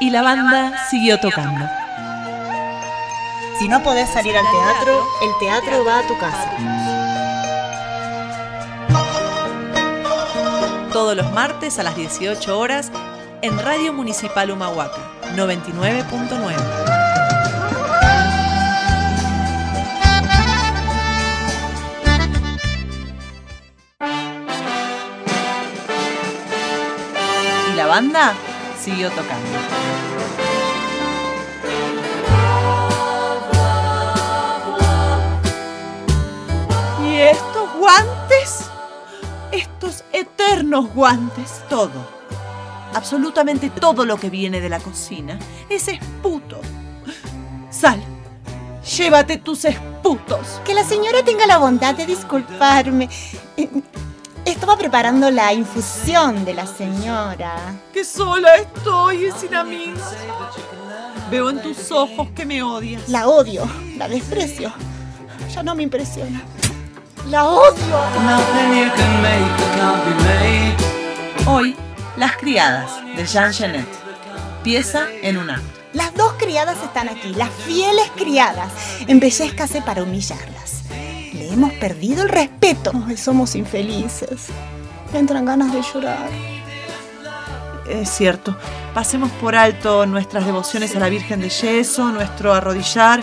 Y la banda siguió tocando. Si no podés salir al teatro, el teatro va a tu casa. Todos los martes a las 18 horas en Radio Municipal Humahuaca 99.9. Y la banda siguió tocando. ¿Y estos guantes? Estos eternos guantes, todo. Absolutamente todo lo que viene de la cocina es esputo. Sal, llévate tus esputos. Que la señora tenga la bondad de disculparme. Estaba preparando la infusión de la señora. Que sola estoy y sin amigos. Veo en tus ojos que me odias. La odio, la desprecio. Ya no me impresiona. La odio. Hoy, Las criadas de Jean Genet. Pieza en un acto. Las dos criadas están aquí, las fieles criadas. Embellezcase para humillarlas. Le hemos perdido el respeto. Ay, somos infelices. Me entran ganas de llorar. Es cierto. Pasemos por alto nuestras devociones a la Virgen de Yeso, nuestro arrodillar.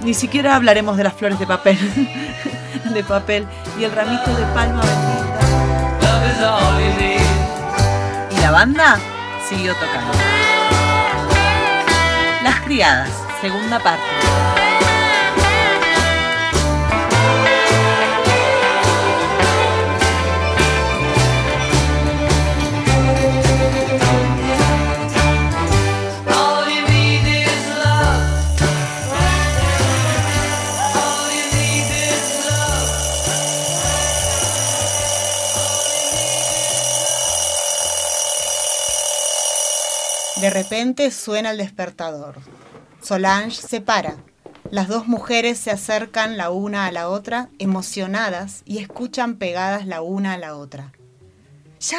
Ni siquiera hablaremos de las flores de papel. de papel y el ramito de palma bendita. Y la banda siguió tocando. Las criadas, segunda parte. Repente suena el despertador. Solange se para. Las dos mujeres se acercan la una a la otra, emocionadas, y escuchan pegadas la una a la otra. ¿Ya?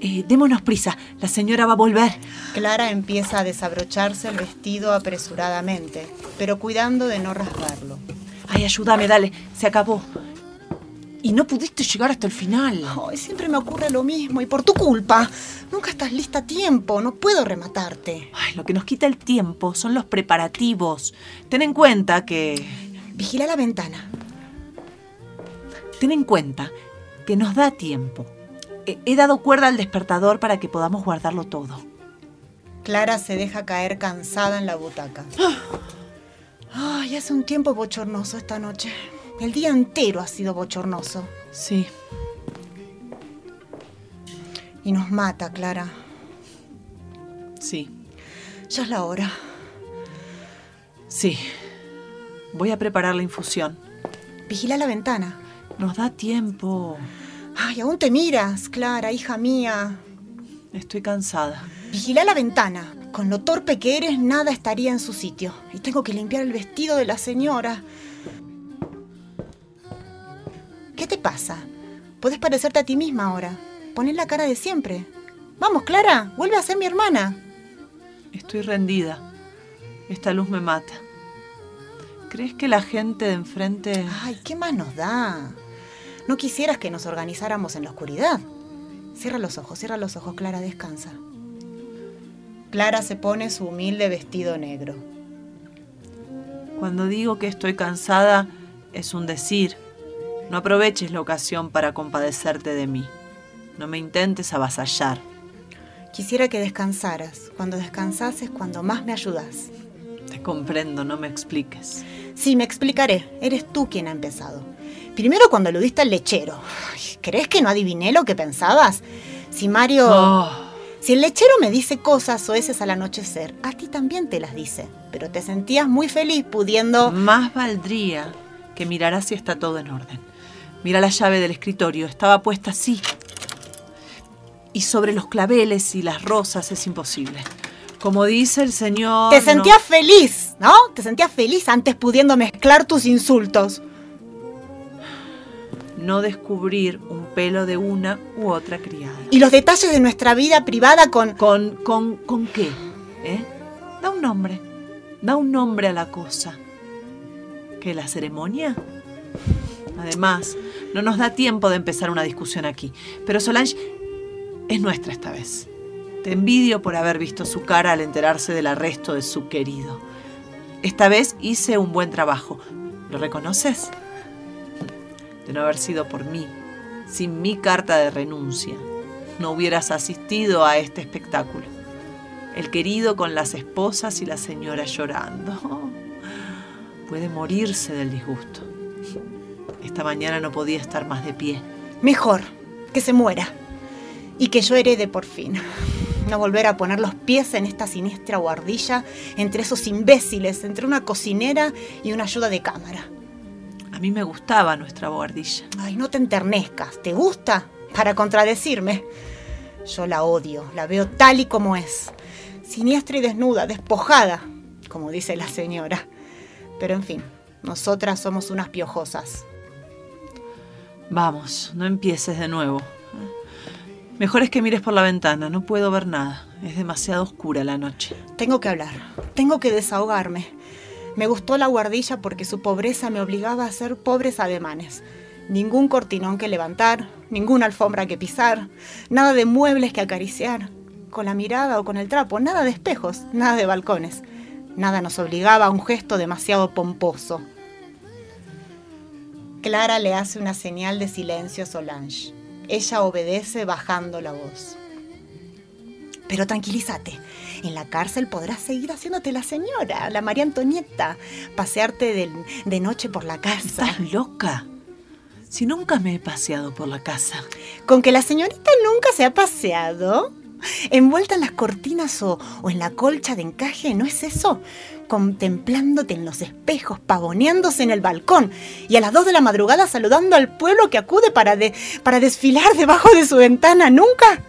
Eh, démonos prisa, la señora va a volver. Clara empieza a desabrocharse el vestido apresuradamente, pero cuidando de no rasgarlo. Ay, ayúdame, dale, se acabó. Y no pudiste llegar hasta el final. Ay, siempre me ocurre lo mismo, y por tu culpa. Nunca estás lista a tiempo, no puedo rematarte. Ay, lo que nos quita el tiempo son los preparativos. Ten en cuenta que... Vigila la ventana. Ten en cuenta que nos da tiempo. He, he dado cuerda al despertador para que podamos guardarlo todo. Clara se deja caer cansada en la butaca. Ay, hace un tiempo bochornoso esta noche. El día entero ha sido bochornoso. Sí. Y nos mata, Clara. Sí. Ya es la hora. Sí. Voy a preparar la infusión. Vigila la ventana. Nos da tiempo. Ay, aún te miras, Clara, hija mía. Estoy cansada. Vigila la ventana. Con lo torpe que eres, nada estaría en su sitio. Y tengo que limpiar el vestido de la señora. ¿Qué te pasa? Puedes parecerte a ti misma ahora. Poner la cara de siempre. Vamos, Clara, vuelve a ser mi hermana. Estoy rendida. Esta luz me mata. ¿Crees que la gente de enfrente... Ay, ¿qué más nos da? No quisieras que nos organizáramos en la oscuridad. Cierra los ojos, cierra los ojos, Clara, descansa. Clara se pone su humilde vestido negro. Cuando digo que estoy cansada, es un decir. No aproveches la ocasión para compadecerte de mí. No me intentes avasallar. Quisiera que descansaras. Cuando descansas es cuando más me ayudas. Te comprendo, no me expliques. Sí, me explicaré. Eres tú quien ha empezado. Primero cuando aludiste al lechero. ¿Crees que no adiviné lo que pensabas? Si Mario... Oh, Si el lechero me dice cosas oeces al anochecer, a ti también te las dice. Pero te sentías muy feliz pudiendo... más valdría que miraras si está todo en orden. Mira la llave del escritorio, estaba puesta así. Y sobre los claveles y las rosas es imposible. Como dice el señor... Te no- sentías feliz, ¿no? Te sentías feliz antes pudiendo mezclar tus insultos. no descubrir un pelo de una u otra criada. Y los detalles de nuestra vida privada con... ¿Con, con, con qué? ¿Eh? Da un nombre. Da un nombre a la cosa. ¿Qué, la ceremonia? Además, no nos da tiempo de empezar una discusión aquí. Pero Solange es nuestra esta vez. Te envidio por haber visto su cara al enterarse del arresto de su querido. Esta vez hice un buen trabajo. ¿Lo reconoces? De no haber sido por mí, sin mi carta de renuncia, no hubieras asistido a este espectáculo. El querido con las esposas y la señora llorando. Puede morirse del disgusto. Esta mañana no podía estar más de pie. Mejor que se muera y que yo herede por fin. No volver a poner los pies en esta siniestra guardilla entre esos imbéciles, entre una cocinera y una ayuda de cámara. A mí me gustaba nuestra guardilla. Ay, no te enternezcas. ¿Te gusta? Para contradecirme. Yo la odio, la veo tal y como es. Siniestra y desnuda, despojada, como dice la señora. Pero en fin, nosotras somos unas piojosas. Vamos, no empieces de nuevo. Mejor es que mires por la ventana, no puedo ver nada. Es demasiado oscura la noche. Tengo que hablar, tengo que desahogarme. Me gustó la guardilla porque su pobreza me obligaba a hacer pobres ademanes. Ningún cortinón que levantar, ninguna alfombra que pisar, nada de muebles que acariciar, con la mirada o con el trapo, nada de espejos, nada de balcones. Nada nos obligaba a un gesto demasiado pomposo. Clara le hace una señal de silencio a Solange. Ella obedece bajando la voz. Pero tranquilízate, en la cárcel podrás seguir haciéndote la señora, la María Antonieta, pasearte de, de noche por la casa. ¿Estás loca? Si nunca me he paseado por la casa. ¿Con que la señorita nunca se ha paseado? Envuelta en las cortinas o, o en la colcha de encaje, ¿no es eso? contemplándote en los espejos, pavoneándose en el balcón y a las dos de la madrugada saludando al pueblo que acude para, de, para desfilar debajo de su ventana. ¿Nunca?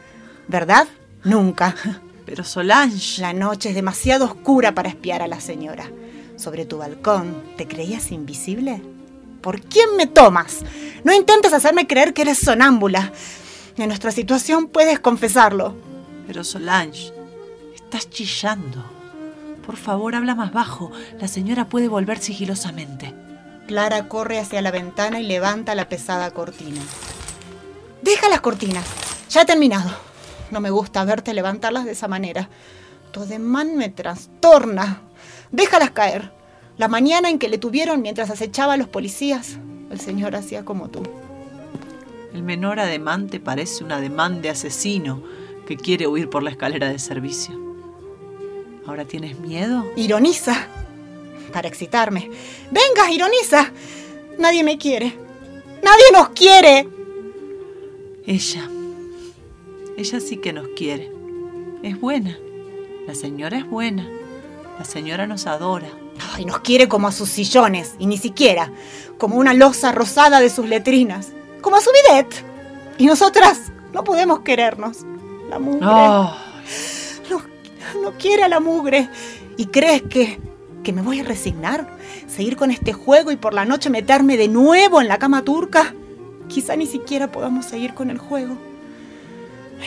¿Verdad? Nunca. Pero Solange. La noche es demasiado oscura para espiar a la señora. Sobre tu balcón, ¿te creías invisible? ¿Por quién me tomas? No intentes hacerme creer que eres sonámbula. En nuestra situación puedes confesarlo. Pero Solange, estás chillando. Por favor, habla más bajo. La señora puede volver sigilosamente. Clara corre hacia la ventana y levanta la pesada cortina. Deja las cortinas. Ya he terminado. No me gusta verte levantarlas de esa manera. Tu ademán me trastorna. Déjalas caer. La mañana en que le tuvieron mientras acechaba a los policías, el señor hacía como tú. El menor ademán te parece un ademán de asesino que quiere huir por la escalera de servicio. ¿Ahora tienes miedo? Ironiza. Para excitarme. Venga, ironiza. Nadie me quiere. Nadie nos quiere. Ella. Ella sí que nos quiere. Es buena. La señora es buena. La señora nos adora. Ay, nos quiere como a sus sillones, y ni siquiera, como una losa rosada de sus letrinas, como a su bidet. Y nosotras no podemos querernos. La mujer no quiere a la mugre. ¿Y crees que, que me voy a resignar? ¿Seguir con este juego y por la noche meterme de nuevo en la cama turca? Quizá ni siquiera podamos seguir con el juego.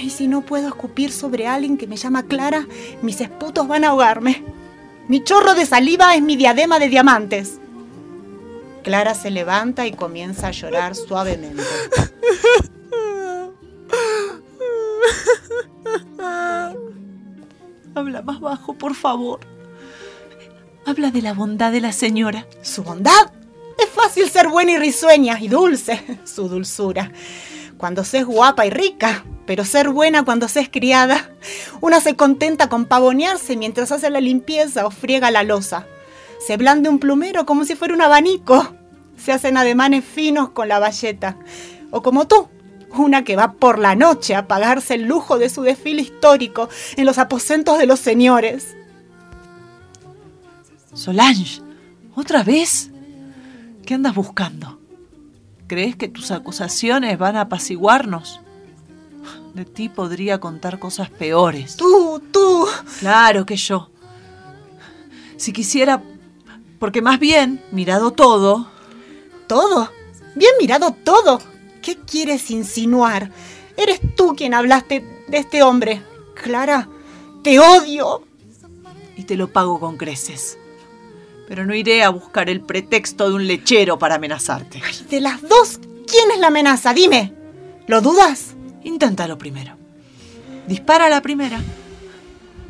Y si no puedo escupir sobre alguien que me llama Clara, mis esputos van a ahogarme. Mi chorro de saliva es mi diadema de diamantes. Clara se levanta y comienza a llorar suavemente. Habla más bajo, por favor. Habla de la bondad de la señora. ¿Su bondad? Es fácil ser buena y risueña y dulce, su dulzura. Cuando se es guapa y rica, pero ser buena cuando se es criada. Una se contenta con pavonearse mientras hace la limpieza o friega la losa. Se blande un plumero como si fuera un abanico. Se hacen ademanes finos con la bayeta. O como tú, una que va por la noche a pagarse el lujo de su desfile histórico en los aposentos de los señores. Solange, ¿otra vez? ¿Qué andas buscando? ¿Crees que tus acusaciones van a apaciguarnos? De ti podría contar cosas peores. Tú, tú. Claro que yo. Si quisiera, porque más bien, mirado todo... ¿Todo? Bien mirado todo. ¿Qué quieres insinuar? Eres tú quien hablaste de este hombre. Clara, te odio. te lo pago con creces. Pero no iré a buscar el pretexto de un lechero para amenazarte. Ay, de las dos, ¿quién es la amenaza? Dime. ¿Lo dudas? Inténtalo primero. Dispara a la primera.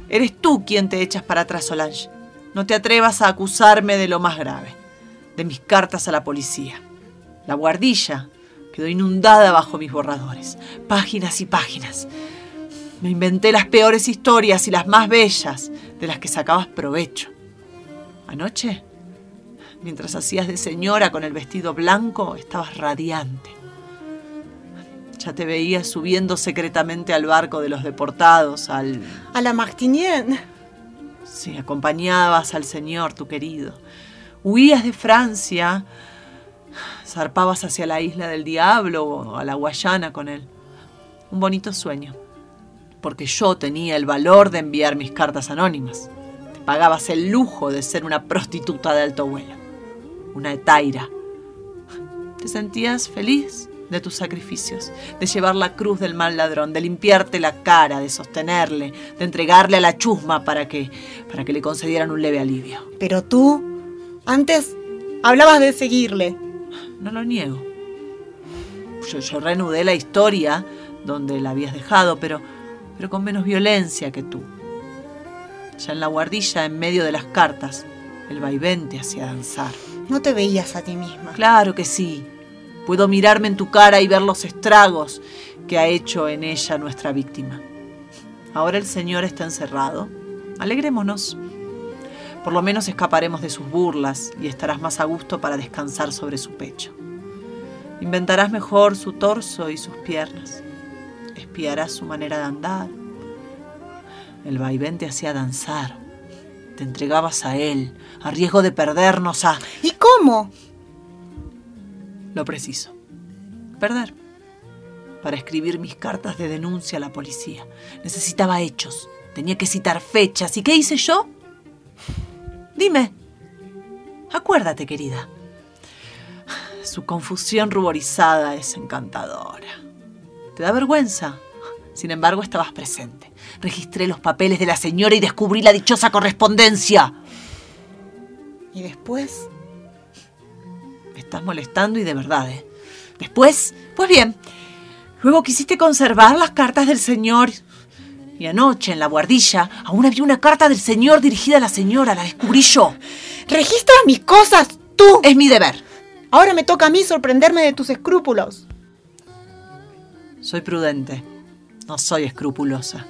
Eres tú quien te echas para atrás, Solange. No te atrevas a acusarme de lo más grave, de mis cartas a la policía. La guardilla quedó inundada bajo mis borradores, páginas y páginas. Me inventé las peores historias y las más bellas de las que sacabas provecho. Anoche, mientras hacías de señora con el vestido blanco, estabas radiante. Ya te veía subiendo secretamente al barco de los deportados, al... A la Martinienne. Sí, acompañabas al señor, tu querido. Huías de Francia, zarpabas hacia la isla del diablo o a la Guayana con él. Un bonito sueño, porque yo tenía el valor de enviar mis cartas anónimas. Te pagabas el lujo de ser una prostituta de alto vuelo, una etaira. ¿Te sentías feliz? de tus sacrificios, de llevar la cruz del mal ladrón, de limpiarte la cara, de sostenerle, de entregarle a la chusma para que, para que le concedieran un leve alivio. Pero tú, antes hablabas de seguirle. No lo niego. Yo, yo reanudé la historia donde la habías dejado, pero, pero con menos violencia que tú. Ya en la guardilla, en medio de las cartas, el vaivén te hacía danzar. No te veías a ti misma. Claro que sí. Puedo mirarme en tu cara y ver los estragos que ha hecho en ella nuestra víctima. Ahora el Señor está encerrado. Alegrémonos. Por lo menos escaparemos de sus burlas y estarás más a gusto para descansar sobre su pecho. Inventarás mejor su torso y sus piernas. Espiarás su manera de andar. El vaivén te hacía danzar. Te entregabas a él, a riesgo de perdernos a... ¿Y cómo? Lo preciso. Perder. Para escribir mis cartas de denuncia a la policía. Necesitaba hechos. Tenía que citar fechas. ¿Y qué hice yo? Dime. Acuérdate, querida. Su confusión ruborizada es encantadora. ¿Te da vergüenza? Sin embargo, estabas presente. Registré los papeles de la señora y descubrí la dichosa correspondencia. ¿Y después? estás molestando y de verdad, ¿eh? Después, pues bien, luego quisiste conservar las cartas del señor. Y anoche en la guardilla aún había una carta del señor dirigida a la señora, la descubrí yo. Registra mis cosas, tú. Es mi deber. Ahora me toca a mí sorprenderme de tus escrúpulos. Soy prudente, no soy escrupulosa.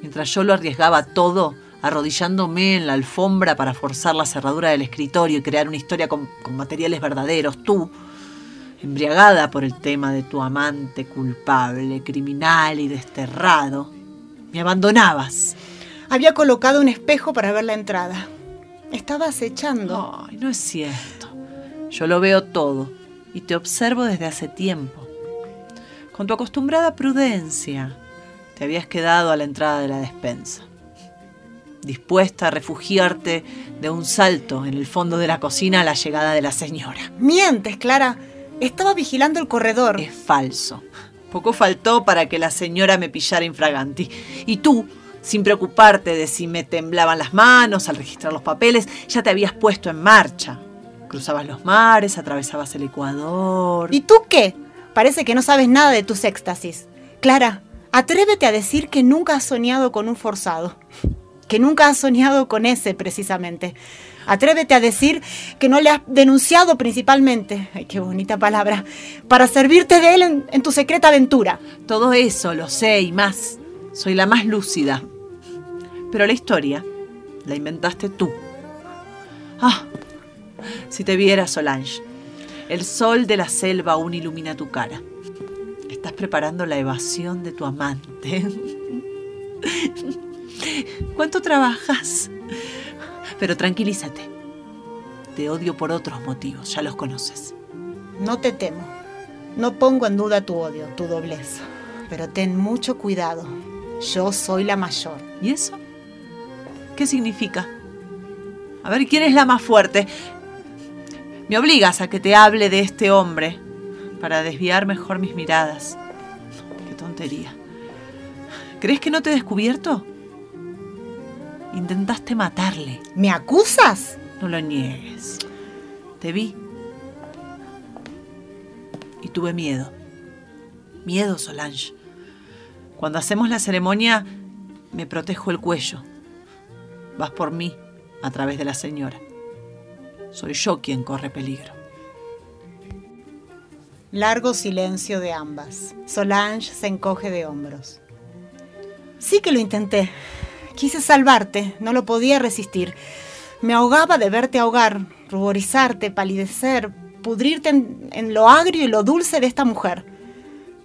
Mientras yo lo arriesgaba todo, arrodillándome en la alfombra para forzar la cerradura del escritorio y crear una historia con, con, materiales verdaderos. Tú, embriagada por el tema de tu amante culpable, criminal y desterrado, me abandonabas. Había colocado un espejo para ver la entrada. Estaba acechando. Ay, no es cierto. Yo lo veo todo y te observo desde hace tiempo. Con tu acostumbrada prudencia, te habías quedado a la entrada de la despensa dispuesta a refugiarte de un salto en el fondo de la cocina a la llegada de la señora. Mientes, Clara. Estaba vigilando el corredor. Es falso. Poco faltó para que la señora me pillara infraganti. Y tú, sin preocuparte de si me temblaban las manos al registrar los papeles, ya te habías puesto en marcha. Cruzabas los mares, atravesabas el Ecuador. ¿Y tú qué? Parece que no sabes nada de tus éxtasis. Clara, atrévete a decir que nunca has soñado con un forzado que nunca has soñado con ese precisamente. Atrévete a decir que no le has denunciado principalmente, ay, qué bonita palabra, para servirte de él en, tu secreta aventura. Todo eso lo sé y más. Soy la más lúcida. Pero la historia la inventaste tú. Ah, si te viera Solange, el sol de la selva aún ilumina tu cara. Estás preparando la evasión de tu amante. ¿Cuánto trabajas? Pero tranquilízate. Te odio por otros motivos, ya los conoces. No te temo. No pongo en duda tu odio, tu doblez. Pero ten mucho cuidado. Yo soy la mayor. ¿Y eso? ¿Qué significa? A ver, ¿quién es la más fuerte? Me obligas a que te hable de este hombre para desviar mejor mis miradas. Qué tontería. ¿Crees que no te he descubierto? Intentaste matarle. ¿Me acusas? No lo niegues. Te vi. Y tuve miedo. Miedo, Solange. Cuando hacemos la ceremonia, me protejo el cuello. Vas por mí a través de la señora. Soy yo quien corre peligro. Largo silencio de ambas. Solange se encoge de hombros. Sí que lo intenté. Quise salvarte, no lo podía resistir. Me ahogaba de verte ahogar, ruborizarte, palidecer, pudrirte en, en, lo agrio y lo dulce de esta mujer.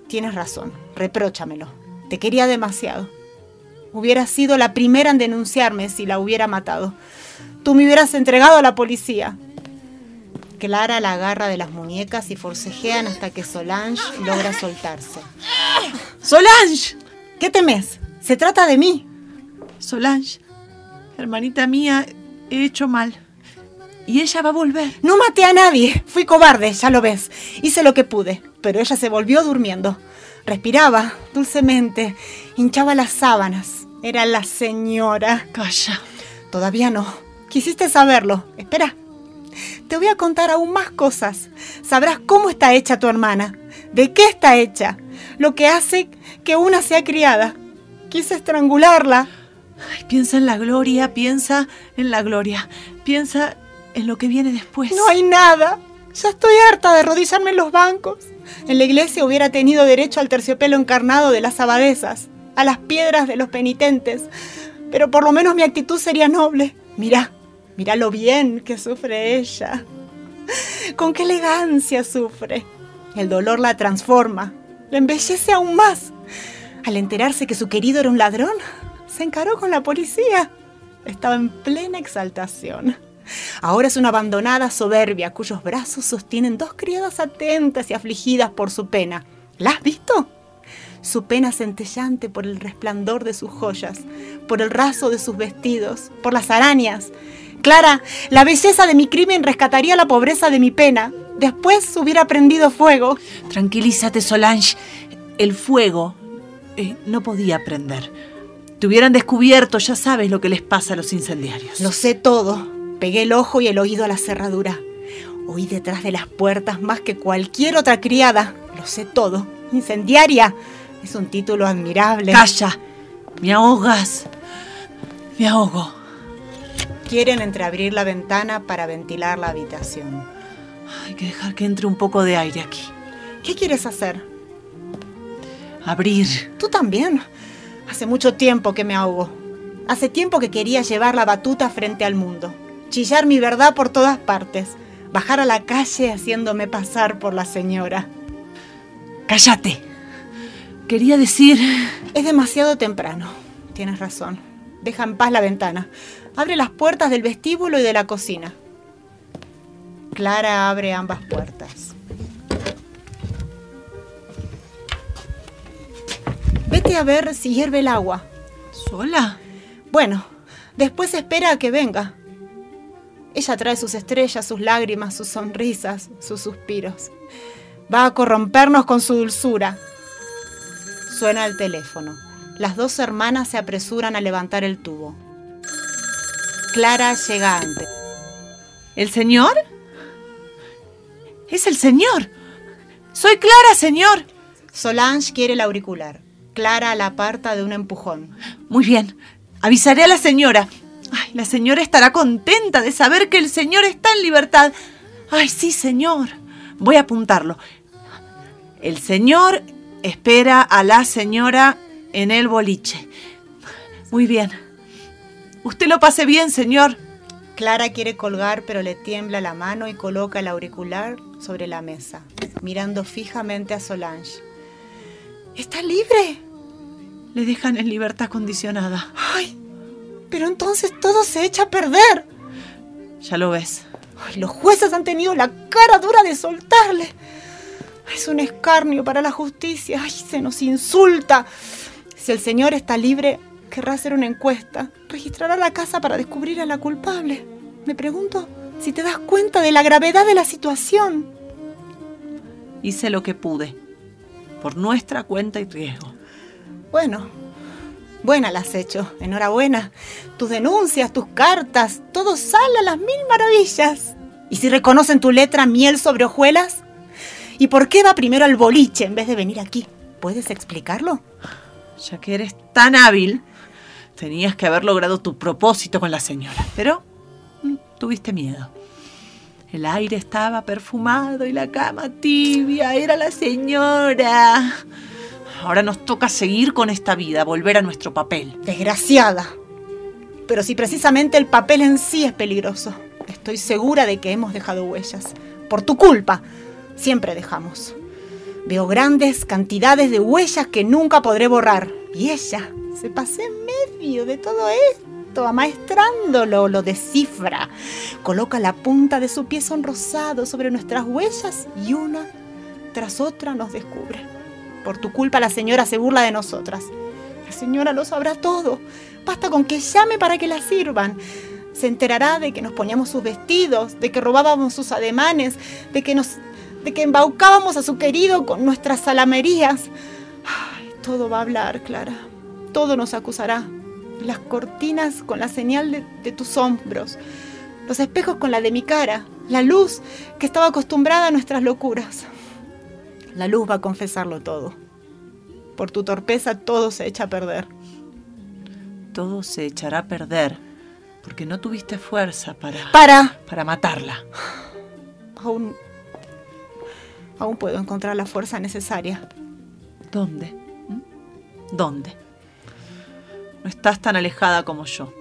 Tienes razón, repróchamelo. Te quería demasiado. Hubiera sido la primera en denunciarme si la hubiera matado. Tú me hubieras entregado a la policía. Clara la agarra de las muñecas y forcejean hasta que Solange logra soltarse. ¡Solange! ¿Qué temes? Se trata de mí. Solange, hermanita mía, he hecho mal. Y ella va a volver. No maté a nadie. Fui cobarde, ya lo ves. Hice lo que pude, pero ella se volvió durmiendo. Respiraba dulcemente, hinchaba las sábanas. Era la señora. Calla. Todavía no. Quisiste saberlo. Espera. Te voy a contar aún más cosas. Sabrás cómo está hecha tu hermana, de qué está hecha, lo que hace que una sea criada. Quise estrangularla. Ay, piensa en la gloria, piensa en la gloria, piensa en lo que viene después. No hay nada. Ya estoy harta de arrodillarme en los bancos. En la iglesia hubiera tenido derecho al terciopelo encarnado de las abadesas, a las piedras de los penitentes, pero por lo menos mi actitud sería noble. Mira, mira lo bien que sufre ella. Con qué elegancia sufre. El dolor la transforma, la embellece aún más. Al enterarse que su querido era un ladrón, se encaró con la policía. Estaba en plena exaltación. Ahora es una abandonada soberbia cuyos brazos sostienen dos criadas atentas y afligidas por su pena. ¿La has visto? Su pena centellante por el resplandor de sus joyas, por el raso de sus vestidos, por las arañas. Clara, la belleza de mi crimen rescataría la pobreza de mi pena. Después hubiera prendido fuego. Tranquilízate, Solange. El fuego eh, no podía prender. Te hubieran descubierto, ya sabes lo que les pasa a los incendiarios. Lo sé todo. Pegué el ojo y el oído a la cerradura. Oí detrás de las puertas más que cualquier otra criada. Lo sé todo. Incendiaria. Es un título admirable. Calla. Me ahogas. Me ahogo. Quieren entreabrir la ventana para ventilar la habitación. Hay que dejar que entre un poco de aire aquí. ¿Qué quieres hacer? Abrir. Tú también. Hace mucho tiempo que me ahogo. Hace tiempo que quería llevar la batuta frente al mundo. Chillar mi verdad por todas partes. Bajar a la calle haciéndome pasar por la señora. Cállate. Quería decir... Es demasiado temprano. Tienes razón. Deja en paz la ventana. Abre las puertas del vestíbulo y de la cocina. Clara abre ambas puertas. Vete a ver si hierve el agua. ¿Sola? Bueno, después espera a que venga. Ella trae sus estrellas, sus lágrimas, sus sonrisas, sus suspiros. Va a corrompernos con su dulzura. Suena el teléfono. Las dos hermanas se apresuran a levantar el tubo. Clara llega antes. ¿El señor? Es el señor. Soy Clara, señor. Solange quiere el auricular. Clara la aparta de un empujón. Muy bien. Avisaré a la señora. Ay, la señora estará contenta de saber que el señor está en libertad. Ay, sí, señor. Voy a apuntarlo. El señor espera a la señora en el boliche. Muy bien. Usted lo pase bien, señor. Clara quiere colgar, pero le tiembla la mano y coloca el auricular sobre la mesa, mirando fijamente a Solange. ¿Está libre? Le dejan en libertad condicionada. ¡Ay! Pero entonces todo se echa a perder. Ya lo ves. Ay, los jueces han tenido la cara dura de soltarle. Es un escarnio para la justicia. ¡Ay! Se nos insulta. Si el señor está libre, querrá hacer una encuesta. Registrará la casa para descubrir a la culpable. Me pregunto si te das cuenta de la gravedad de la situación. Hice lo que pude. Por nuestra cuenta y riesgo. Bueno, Buena la has hecho, enhorabuena. Tus denuncias, tus cartas, todo sale a las mil maravillas. ¿Y si reconocen tu letra miel sobre hojuelas? ¿Y por qué va primero al boliche en vez de venir aquí? ¿Puedes explicarlo? Ya que eres tan hábil, tenías que haber logrado tu propósito con la señora. Pero mm, tuviste miedo. El aire estaba perfumado y la cama tibia. Era la señora. Ahora nos toca seguir con esta vida, volver a nuestro papel. Desgraciada. Pero si precisamente el papel en sí es peligroso, estoy segura de que hemos dejado huellas. Por tu culpa, siempre dejamos. Veo grandes cantidades de huellas que nunca podré borrar. Y ella se pasé en medio de todo esto, amaestrándolo, lo descifra. Coloca la punta de su pie sonrosado sobre nuestras huellas y una tras otra nos descubre. Por tu culpa la señora se burla de nosotras. La señora lo sabrá todo. Basta con que llame para que la sirvan. Se enterará de que nos poníamos sus vestidos, de que robábamos sus ademanes, de que nos de que embaucábamos a su querido con nuestras salamerías. todo va a hablar, Clara. Todo nos acusará. Las cortinas con la señal de, de tus hombros, los espejos con la de mi cara, la luz que estaba acostumbrada a nuestras locuras. La luz va a confesarlo todo. Por tu torpeza todo se echa a perder. Todo se echará a perder porque no tuviste fuerza para... Para... Para matarla. Aún... Aún puedo encontrar la fuerza necesaria. ¿Dónde? ¿Mm? ¿Dónde? No estás tan alejada como yo.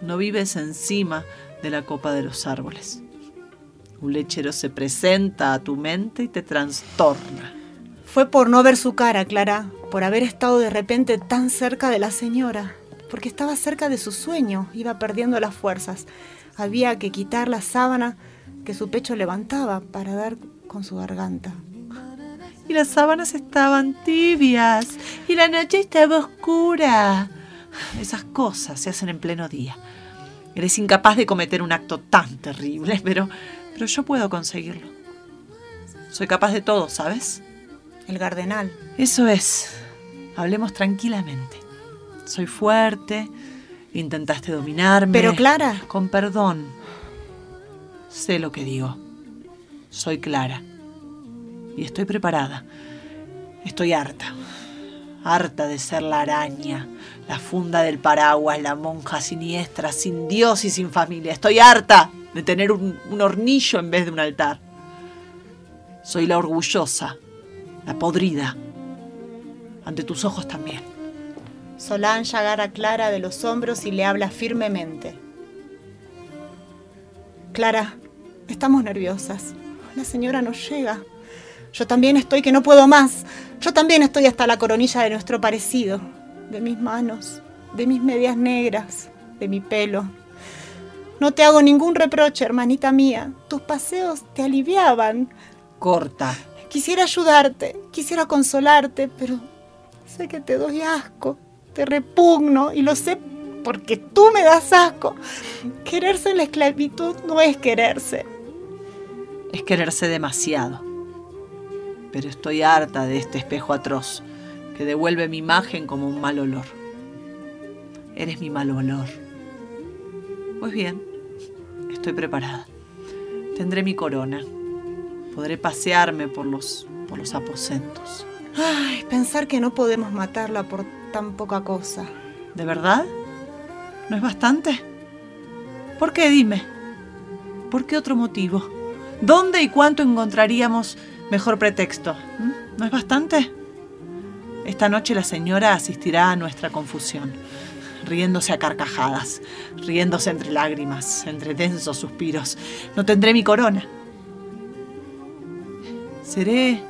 No vives encima de la copa de los árboles. Un lechero se presenta a tu mente y te trastorna. Fue por no ver su cara, Clara, por haber estado de repente tan cerca de la señora, porque estaba cerca de su sueño, iba perdiendo las fuerzas. Había que quitar la sábana que su pecho levantaba para dar con su garganta. Y las sábanas estaban tibias, y la noche estaba oscura. Esas cosas se hacen en pleno día. Eres incapaz de cometer un acto tan terrible, pero pero yo puedo conseguirlo. Soy capaz de todo, ¿sabes? El cardenal. Eso es. Hablemos tranquilamente. Soy fuerte. Intentaste dominarme. Pero Clara. Con perdón. Sé lo que digo. Soy Clara. Y estoy preparada. Estoy harta. Harta de ser la araña, la funda del paraguas, la monja siniestra, sin Dios y sin familia. Estoy harta de tener un, hornillo en vez de un altar. Soy la orgullosa, la podrida. Ante tus ojos también. Solange agarra a Clara de los hombros y le habla firmemente. Clara, estamos nerviosas. La señora no llega. Yo también estoy que no puedo más. Yo también estoy hasta la coronilla de nuestro parecido. De mis manos, de mis medias negras, de mi pelo, no te hago ningún reproche, hermanita mía. Tus paseos te aliviaban. Corta. Quisiera ayudarte, quisiera consolarte, pero sé que te doy asco, te repugno y lo sé porque tú me das asco. Quererse en la esclavitud no es quererse. Es quererse demasiado. Pero estoy harta de este espejo atroz que devuelve mi imagen como un mal olor. Eres mi mal olor. Pues bien, Estoy preparada. Tendré mi corona. Podré pasearme por los, por los aposentos. Ay, pensar que no podemos matarla por tan poca cosa. ¿De verdad? ¿No es bastante? ¿Por qué? Dime. ¿Por qué otro motivo? ¿Dónde y cuánto encontraríamos mejor pretexto? ¿Mm? ¿No es bastante? Esta noche la señora asistirá a nuestra confusión riéndose a carcajadas, riéndose entre lágrimas, entre densos suspiros. No tendré mi corona. Seré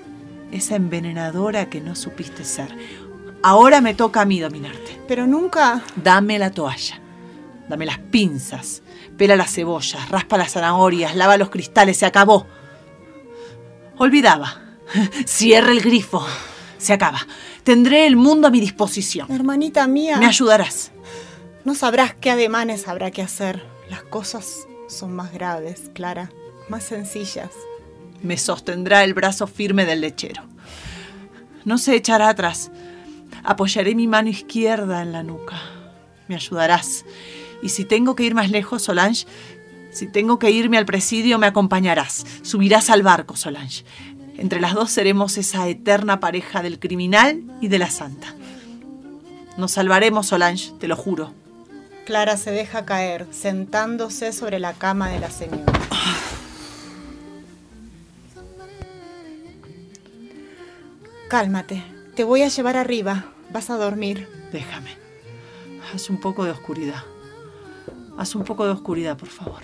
esa envenenadora que no supiste ser. Ahora me toca a mí dominarte. Pero nunca... Dame la toalla. Dame las pinzas. Pela las cebollas. Raspa las zanahorias. Lava los cristales. Se acabó. Olvidaba. Cierra el grifo. Se acaba. Tendré el mundo a mi disposición. Hermanita mía. Me ayudarás. No sabrás qué ademanes habrá que hacer. Las cosas son más graves, Clara, más sencillas. Me sostendrá el brazo firme del lechero. No se echará atrás. Apoyaré mi mano izquierda en la nuca. Me ayudarás. Y si tengo que ir más lejos, Solange, si tengo que irme al presidio, me acompañarás. Subirás al barco, Solange. Entre las dos seremos esa eterna pareja del criminal y de la santa. Nos salvaremos, Solange, te lo juro. Clara se deja caer, sentándose sobre la cama de la señora. Cálmate, te voy a llevar arriba. Vas a dormir. Déjame. Haz un poco de oscuridad. Haz un poco de oscuridad, por favor.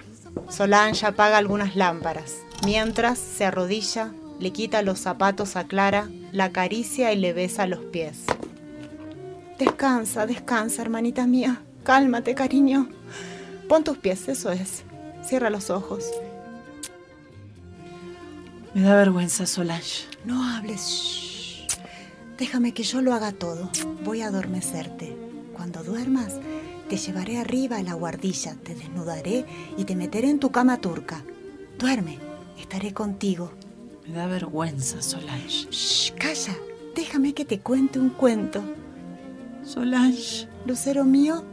Solange apaga algunas lámparas. Mientras se arrodilla, le quita los zapatos a Clara, la acaricia y le besa los pies. Descansa, descansa, hermanita mía. Cálmate, cariño. Pon tus pies, eso es. Cierra los ojos. Me da vergüenza, Solange. No hables. shh. Déjame que yo lo haga todo. Voy a adormecerte. Cuando duermas, te llevaré arriba a la guardilla, te desnudaré y te meteré en tu cama turca. Duerme, estaré contigo. Me da vergüenza, Solange. Shh, calla. Déjame que te cuente un cuento. Solange. Lucero mío,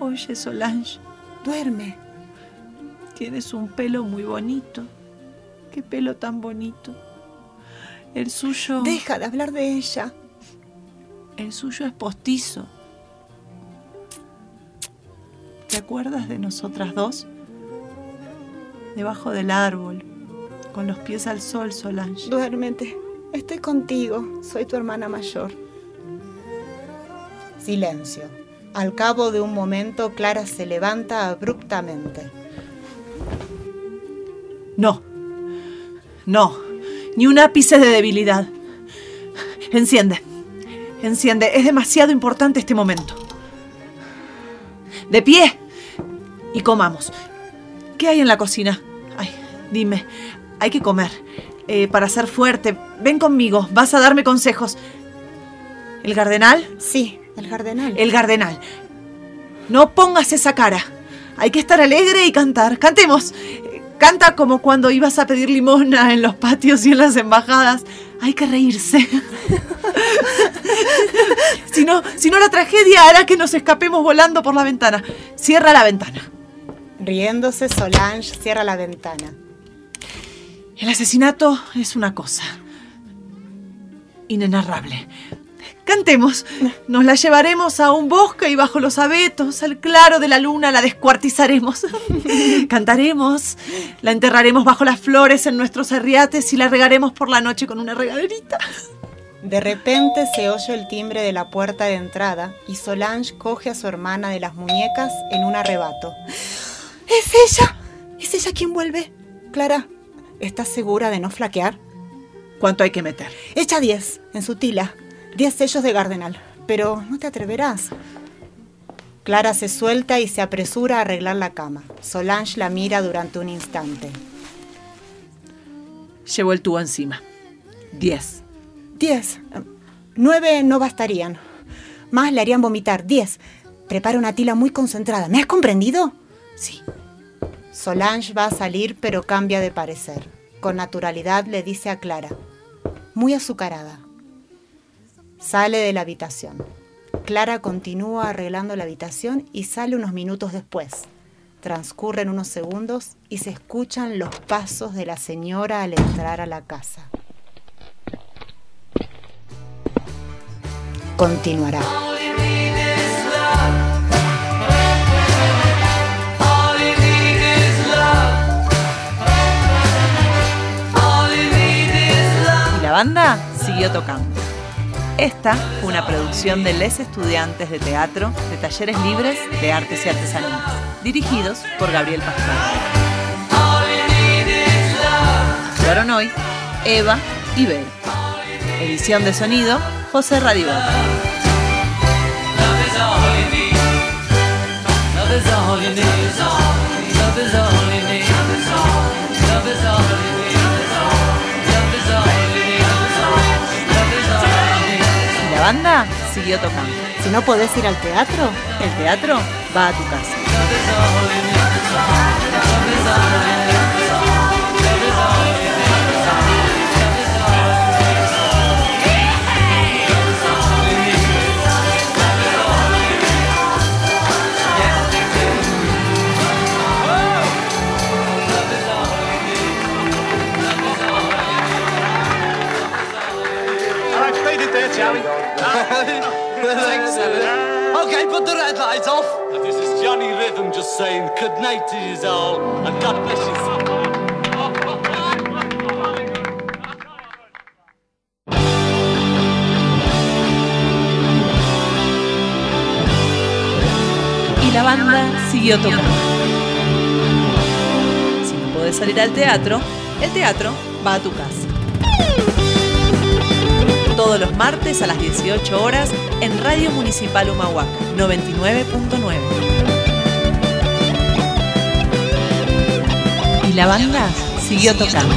Oye, Solange. duerme. Tienes un pelo muy bonito. Qué pelo tan bonito. El suyo. Deja de hablar de ella. El suyo es postizo. ¿Te acuerdas de nosotras dos? Debajo del árbol, con los pies al sol, Solange. Duérmete. Estoy contigo. Soy tu hermana mayor. Silencio. Al cabo de un momento, Clara se levanta abruptamente. No. No. Ni un ápice de debilidad. Enciende. Enciende. Es demasiado importante este momento. De pie. Y comamos. ¿Qué hay en la cocina? Ay, dime. Hay que comer. Eh, para ser fuerte. Ven conmigo. Vas a darme consejos. ¿El cardenal? Sí, el cardenal. El cardenal. No pongas esa cara. Hay que estar alegre y cantar. Cantemos. Canta como cuando ibas a pedir limosna en los patios y en las embajadas. Hay que reírse. si, no, si no, la tragedia hará que nos escapemos volando por la ventana. Cierra la ventana. Riéndose, Solange cierra la ventana. El asesinato es una cosa inenarrable. Cantemos. Nos la llevaremos a un bosque y bajo los abetos, al claro de la luna, la descuartizaremos. Cantaremos, la enterraremos bajo las flores en nuestros arriates y la regaremos por la noche con una regaderita. De repente se oye el timbre de la puerta de entrada y Solange coge a su hermana de las muñecas en un arrebato. ¡Es ella! ¿Es ella quien vuelve? Clara, ¿estás segura de no flaquear? ¿Cuánto hay que meter? Echa 10 en su tila. 10 sellos de Gardenal. Pero no te atreverás. Clara se suelta y se apresura a arreglar la cama. Solange la mira durante un instante. Llevo el tubo encima. Diez. 10. Nueve no bastarían. Más le harían vomitar. 10. Prepara una tila muy concentrada. ¿Me has comprendido? Sí. Solange va a salir pero cambia de parecer. Con naturalidad le dice a Clara. Muy azucarada. Sale de la habitación. Clara continúa arreglando la habitación y sale unos minutos después. Transcurren unos segundos y se escuchan los pasos de la señora al entrar a la casa. Continuará. Banda siguió tocando. Esta fue una producción de les estudiantes de teatro de talleres libres de artes y artesanías, dirigidos por Gabriel Pascual. Actuaron hoy Eva y Bel. Edición de sonido, José Radibot. Y la banda siguió tocando. Si no podés ir al teatro, El teatro va a tu casa. Saying good to you all, and God bless you. Y la banda siguió tocando. Si no podés salir al teatro, el teatro va a tu casa. Todos los martes a las 18 horas en Radio Municipal Humahuaca 99.9. la banda siguió tocando.